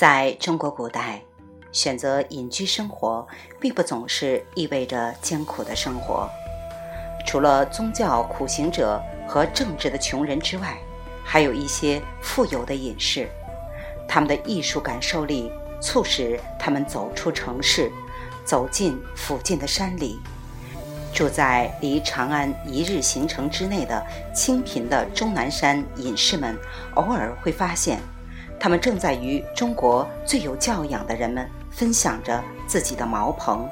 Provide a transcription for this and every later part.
在中国古代，选择隐居生活，并不总是意味着艰苦的生活。除了宗教苦行者和政治的穷人之外，还有一些富有的隐士，他们的艺术感受力促使他们走出城市，走进附近的山里。住在离长安一日行程之内的清贫的终南山隐士们，偶尔会发现，他们正在与中国最有教养的人们分享着自己的茅棚。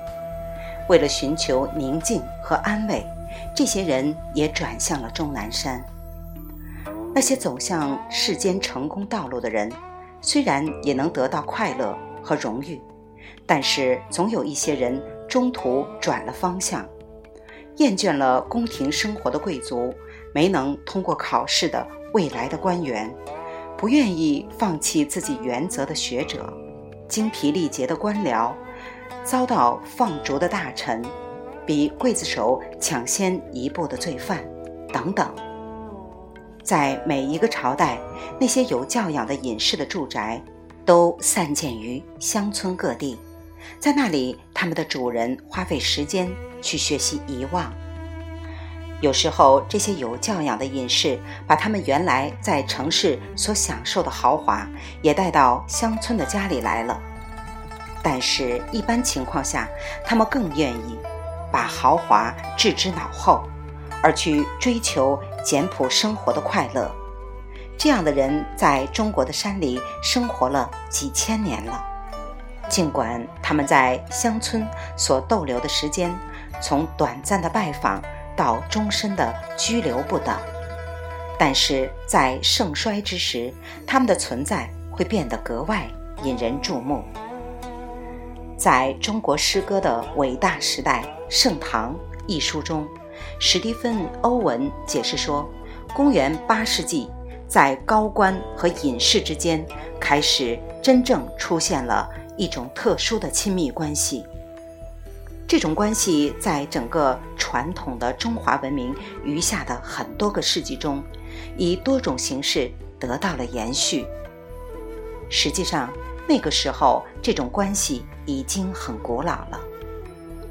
为了寻求宁静和安慰，这些人也转向了终南山。那些走向世间成功道路的人，虽然也能得到快乐和荣誉，但是总有一些人中途转了方向。厌倦了宫廷生活的贵族，没能通过考试的未来的官员，不愿意放弃自己原则的学者，精疲力竭的官僚，遭到放逐的大臣，比刽子手抢先一步的罪犯，等等。在每一个朝代，那些有教养的隐士的住宅，都散见于乡村各地。在那里，他们的主人花费时间去学习遗忘。有时候，这些有教养的隐士把他们原来在城市所享受的豪华也带到乡村的家里来了。但是，一般情况下，他们更愿意把豪华置之脑后，而去追求简朴生活的快乐。这样的人在中国的山里生活了几千年了。尽管他们在乡村所逗留的时间，从短暂的拜访到终身的居留不等，但是在盛衰之时，他们的存在会变得格外引人注目。在中国诗歌的伟大时代《盛唐》一书中，史蒂芬·欧文解释说，公元八世纪，在高官和隐士之间开始真正出现了。一种特殊的亲密关系，这种关系在整个传统的中华文明余下的很多个世纪中，以多种形式得到了延续。实际上，那个时候这种关系已经很古老了，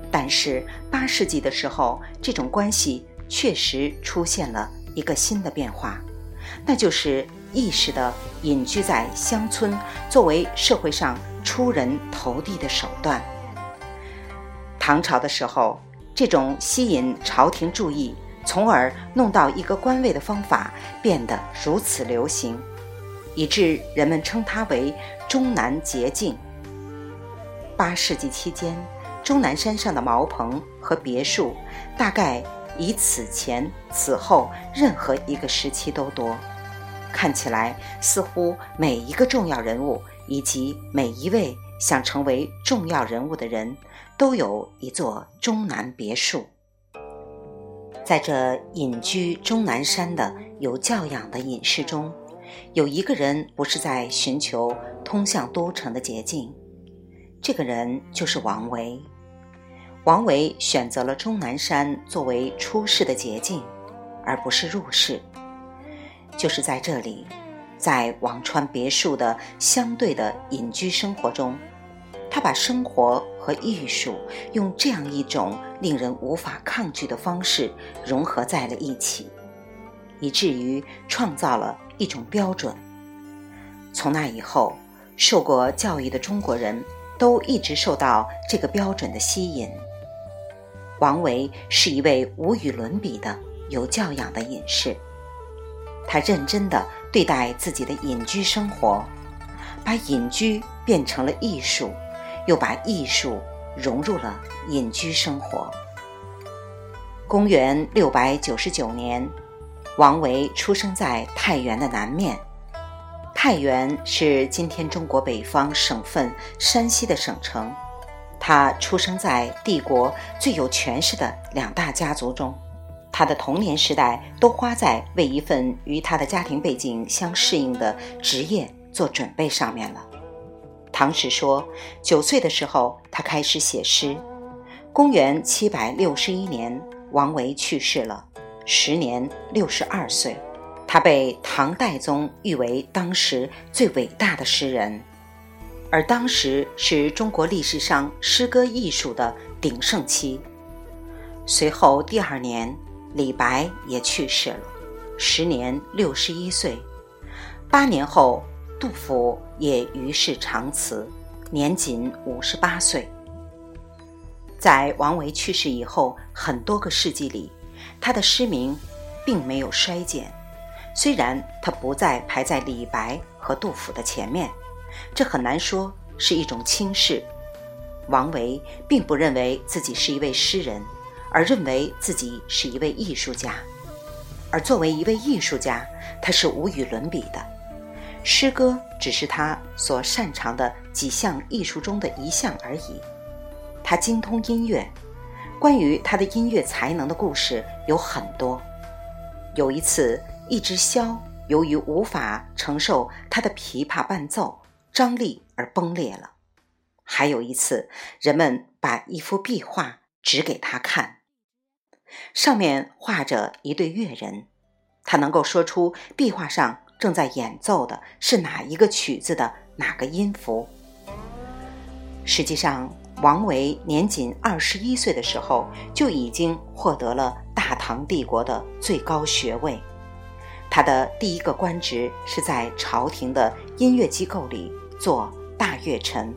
但是八世纪的时候，这种关系确实出现了一个新的变化，那就是意识的隐居在乡村，作为社会上。出人头地的手段。唐朝的时候，这种吸引朝廷注意，从而弄到一个官位的方法变得如此流行，以致人们称它为“终南捷径”。八世纪期间，终南山上的茅棚和别墅，大概以此前此后任何一个时期都多。看起来，似乎每一个重要人物。以及每一位想成为重要人物的人，都有一座终南别墅。在这隐居终南山的有教养的隐士中，有一个人不是在寻求通向都城的捷径，这个人就是王维。王维选择了终南山作为出世的捷径，而不是入世。就是在这里。在辋川别墅的相对的隐居生活中，他把生活和艺术用这样一种令人无法抗拒的方式融合在了一起，以至于创造了一种标准。从那以后，受过教育的中国人都一直受到这个标准的吸引。王维是一位无与伦比的有教养的隐士。他认真地对待自己的隐居生活，把隐居变成了艺术，又把艺术融入了隐居生活。公元六百九十九年，王维出生在太原的南面。太原是今天中国北方省份山西的省城。他出生在帝国最有权势的两大家族中。他的童年时代都花在为一份与他的家庭背景相适应的职业做准备上面了。唐史说，九岁的时候他开始写诗。公元七百六十一年，王维去世了，时年六十二岁。他被唐代宗誉为当时最伟大的诗人。而当时是中国历史上诗歌艺术的鼎盛期。随后第二年，李白也去世了，时年六十一岁。八年后，杜甫也于世长辞，年仅五十八岁。在王维去世以后很多个世纪里，他的诗名并没有衰减。虽然他不再排在李白和杜甫的前面，这很难说是一种轻视。王维并不认为自己是一位诗人，而认为自己是一位艺术家。而作为一位艺术家，他是无与伦比的。诗歌只是他所擅长的几项艺术中的一项而已。他精通音乐，关于他的音乐才能的故事有很多。有一次。一只箫由于无法承受他的琵琶伴奏张力而崩裂了。还有一次，人们把一幅壁画指给他看，上面画着一对乐人，他能够说出壁画上正在演奏的是哪一个曲子的哪个音符。实际上，王维年仅二十一岁的时候就已经获得了大唐帝国的最高学位。他的第一个官职是在朝廷的音乐机构里做大乐臣，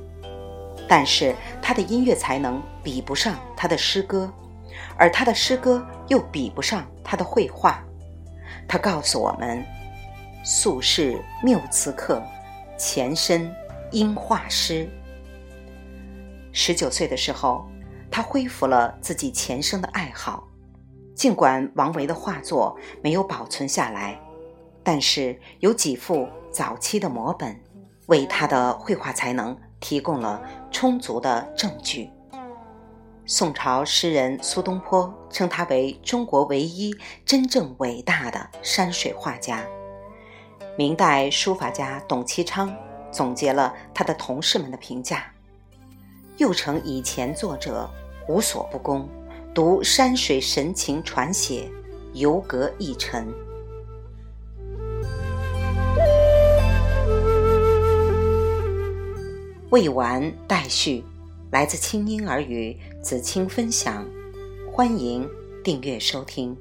但是他的音乐才能比不上他的诗歌，而他的诗歌又比不上他的绘画。他告诉我们：“素是谬词客，前身应画师。”十九岁的时候，他恢复了自己前生的爱好。尽管王维的画作没有保存下来，但是有几幅早期的摹本，为他的绘画才能提供了充足的证据。宋朝诗人苏东坡称他为中国唯一真正伟大的山水画家。明代书法家董其昌总结了他的同事们的评价，又称以前作者无所不攻。读山水神情传写，游格一尘。未完待续，来自清音儿语子清分享，欢迎订阅收听。